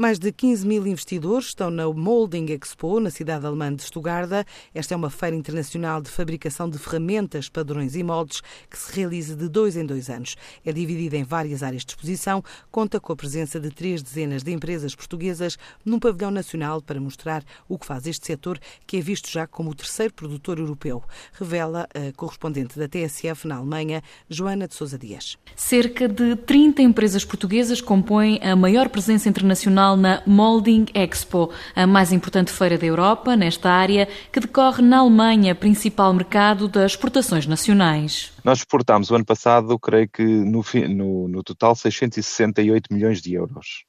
Mais de 15 mil investidores estão na Molding Expo, na cidade alemã de Stuttgart. Esta é uma feira internacional de fabricação de ferramentas, padrões e moldes que se realiza de dois em dois anos. É dividida em várias áreas de exposição, conta com a presença de três dezenas de empresas portuguesas num pavilhão nacional para mostrar o que faz este setor, que é visto já como o terceiro produtor europeu, revela a correspondente da TSF na Alemanha, Joana de Sousa Dias. Cerca de 30 empresas portuguesas compõem a maior presença internacional na Molding Expo, a mais importante feira da Europa nesta área, que decorre na Alemanha, principal mercado das exportações nacionais. Nós exportámos o ano passado, creio que no, no, no total, 668 milhões de euros.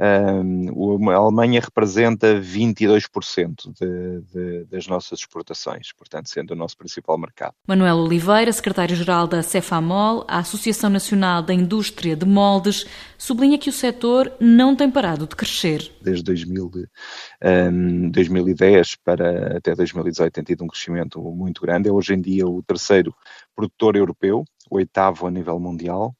Um, a Alemanha representa 22% de, de, das nossas exportações, portanto, sendo o nosso principal mercado. Manuel Oliveira, secretário-geral da Cefamol, a Associação Nacional da Indústria de Moldes, sublinha que o setor não tem parado de crescer. Desde 2000, um, 2010 para até 2018 tem tido um crescimento muito grande. É hoje em dia o terceiro produtor europeu, o oitavo a nível mundial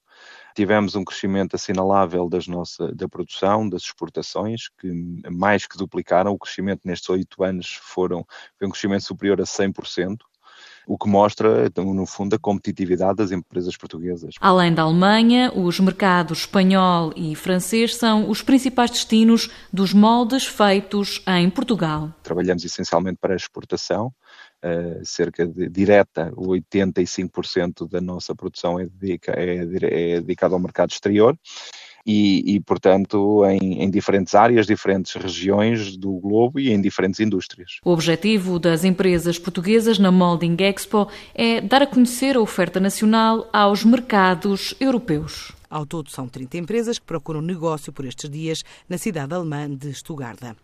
Tivemos um crescimento assinalável das nossa, da produção, das exportações, que mais que duplicaram. O crescimento nestes oito anos foram, foi um crescimento superior a 100%. O que mostra, então, no fundo, a competitividade das empresas portuguesas. Além da Alemanha, os mercados espanhol e francês são os principais destinos dos moldes feitos em Portugal. Trabalhamos essencialmente para a exportação, uh, cerca de direta, 85% da nossa produção é, dedica, é, é dedicada ao mercado exterior. E, e, portanto, em, em, diferentes áreas, diferentes regiões do globo e em diferentes indústrias. O objetivo das empresas portuguesas na Molding Expo é dar a conhecer a oferta nacional aos mercados europeus. Ao todo, são 30 empresas que procuram negócio por estes dias na cidade alemã de Stuttgart.